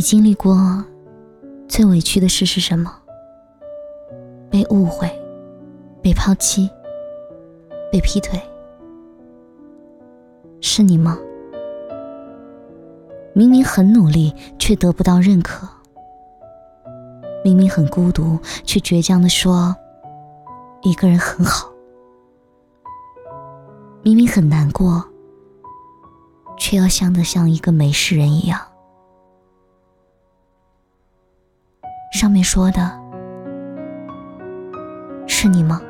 你经历过最委屈的事是什么？被误会，被抛弃，被劈腿，是你吗？明明很努力，却得不到认可；明明很孤独，却倔强的说一个人很好；明明很难过，却要像得像一个没事人一样。上面说的是你吗？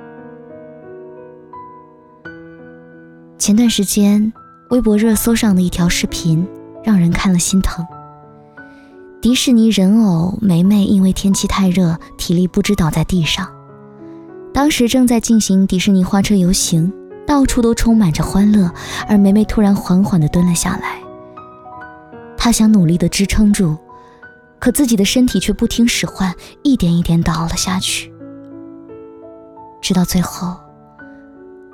前段时间，微博热搜上的一条视频让人看了心疼。迪士尼人偶梅梅因为天气太热，体力不支倒在地上。当时正在进行迪士尼花车游行，到处都充满着欢乐，而梅梅突然缓缓地蹲了下来。她想努力地支撑住。可自己的身体却不听使唤，一点一点倒了下去，直到最后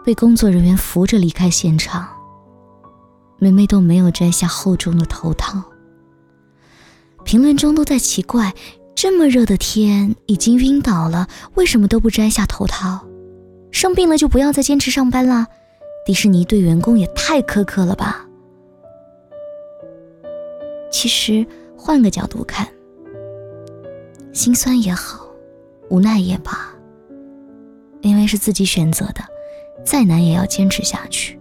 被工作人员扶着离开现场。梅梅都没有摘下厚重的头套。评论中都在奇怪：这么热的天，已经晕倒了，为什么都不摘下头套？生病了就不要再坚持上班了？迪士尼对员工也太苛刻了吧？其实换个角度看。心酸也好，无奈也罢，因为是自己选择的，再难也要坚持下去。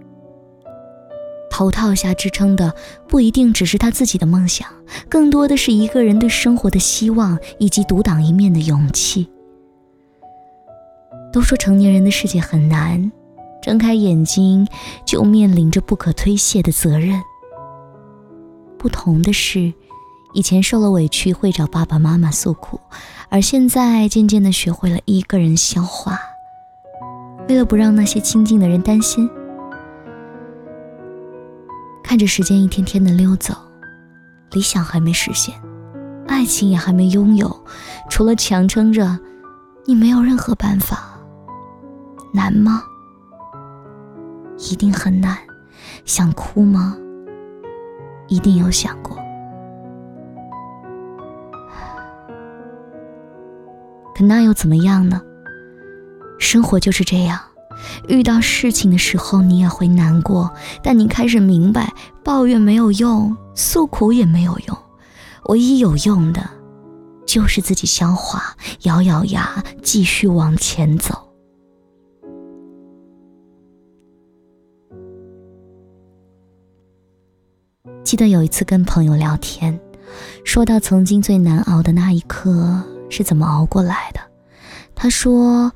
头套下支撑的不一定只是他自己的梦想，更多的是一个人对生活的希望以及独当一面的勇气。都说成年人的世界很难，睁开眼睛就面临着不可推卸的责任。不同的是。以前受了委屈会找爸爸妈妈诉苦，而现在渐渐的学会了一个人消化。为了不让那些亲近的人担心，看着时间一天天的溜走，理想还没实现，爱情也还没拥有，除了强撑着，你没有任何办法。难吗？一定很难。想哭吗？一定有想过。那又怎么样呢？生活就是这样，遇到事情的时候你也会难过，但你开始明白，抱怨没有用，诉苦也没有用，唯一有用的，就是自己消化，咬咬牙继续往前走。记得有一次跟朋友聊天，说到曾经最难熬的那一刻。是怎么熬过来的？他说，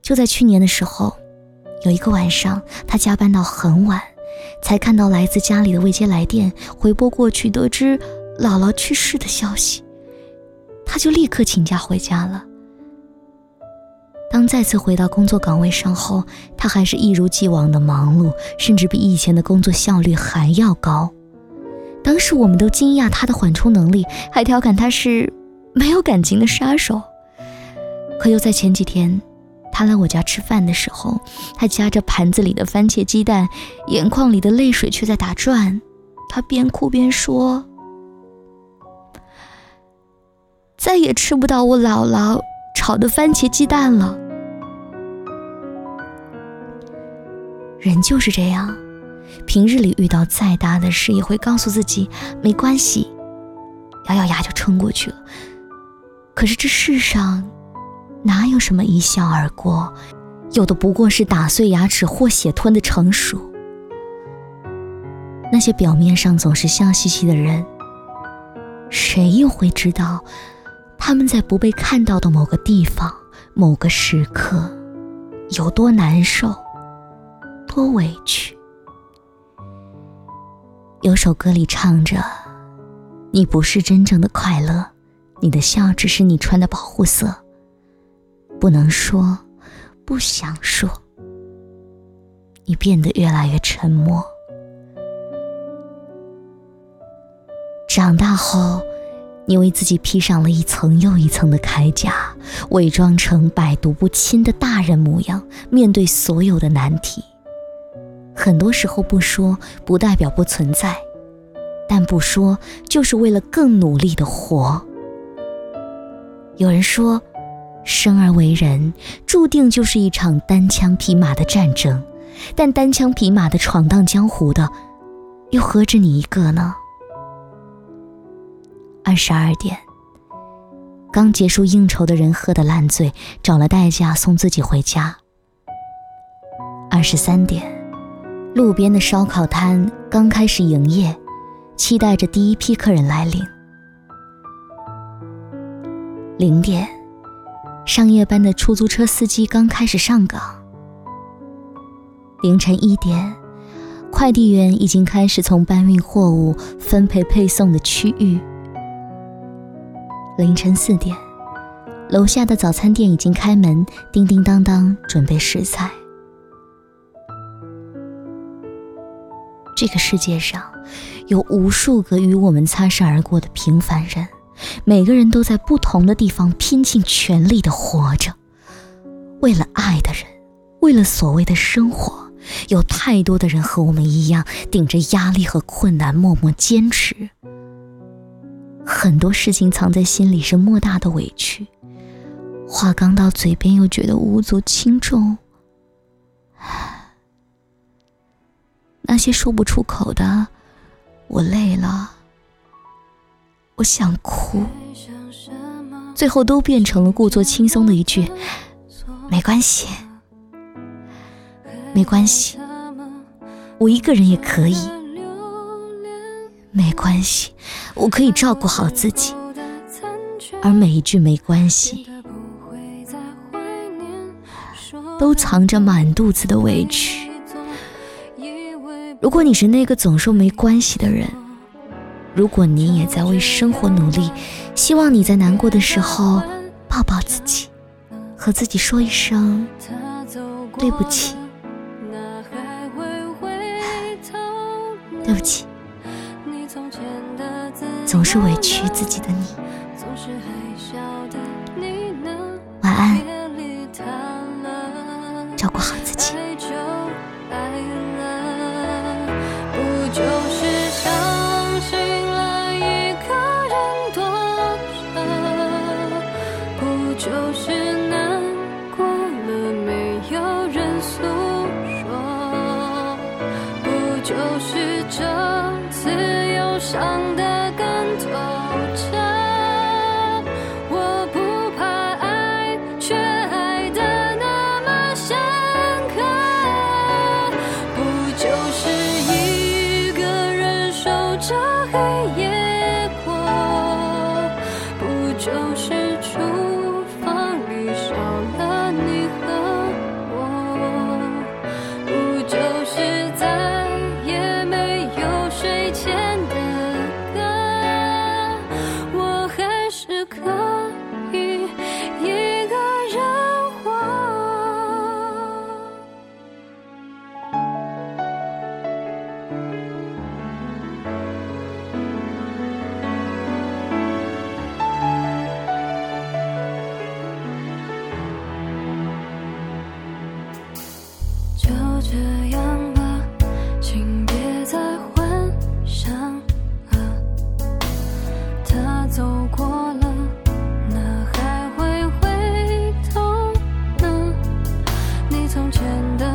就在去年的时候，有一个晚上，他加班到很晚，才看到来自家里的未接来电，回拨过去，得知姥姥去世的消息，他就立刻请假回家了。当再次回到工作岗位上后，他还是一如既往的忙碌，甚至比以前的工作效率还要高。当时我们都惊讶他的缓冲能力，还调侃他是。没有感情的杀手，可又在前几天，他来我家吃饭的时候，他夹着盘子里的番茄鸡蛋，眼眶里的泪水却在打转。他边哭边说：“再也吃不到我姥姥炒的番茄鸡蛋了。”人就是这样，平日里遇到再大的事，也会告诉自己没关系，咬咬牙就撑过去了。可是这世上，哪有什么一笑而过？有的不过是打碎牙齿或血吞的成熟。那些表面上总是笑嘻嘻的人，谁又会知道，他们在不被看到的某个地方、某个时刻，有多难受，多委屈？有首歌里唱着：“你不是真正的快乐。”你的笑只是你穿的保护色，不能说，不想说。你变得越来越沉默。长大后，你为自己披上了一层又一层的铠甲，伪装成百毒不侵的大人模样，面对所有的难题。很多时候不说，不代表不存在，但不说，就是为了更努力的活。有人说，生而为人，注定就是一场单枪匹马的战争，但单枪匹马的闯荡江湖的，又何止你一个呢？二十二点，刚结束应酬的人喝得烂醉，找了代驾送自己回家。二十三点，路边的烧烤摊刚开始营业。期待着第一批客人来临。零点，上夜班的出租车司机刚开始上岗。凌晨一点，快递员已经开始从搬运货物、分配配送的区域。凌晨四点，楼下的早餐店已经开门，叮叮当当准备食材。这个世界上，有无数个与我们擦身而过的平凡人，每个人都在不同的地方拼尽全力的活着，为了爱的人，为了所谓的生活。有太多的人和我们一样，顶着压力和困难默默坚持。很多事情藏在心里是莫大的委屈，话刚到嘴边又觉得无足轻重。那些说不出口的，我累了，我想哭，最后都变成了故作轻松的一句：“没关系，没关系，我一个人也可以，没关系，我可以照顾好自己。”而每一句“没关系”，都藏着满肚子的委屈。如果你是那个总说没关系的人，如果你也在为生活努力，希望你在难过的时候抱抱自己，和自己说一声对不起，对不起，总是委屈自己的你，从前的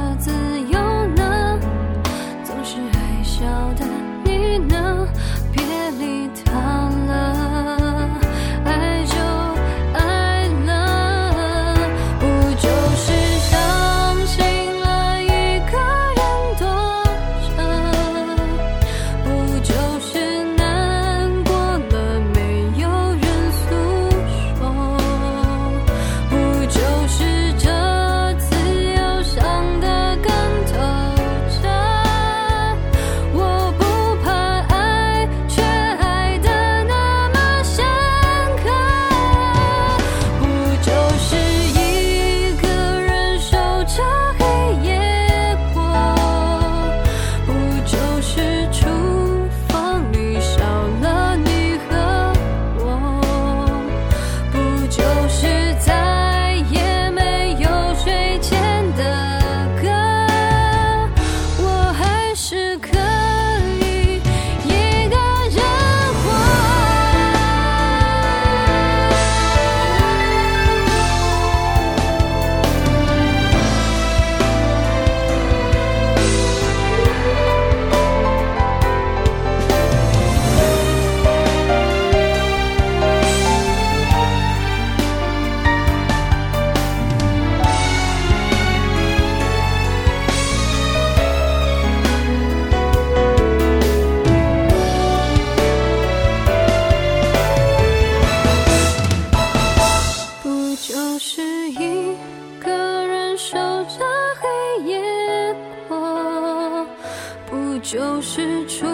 就是厨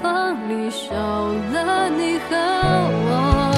房里少了你和我？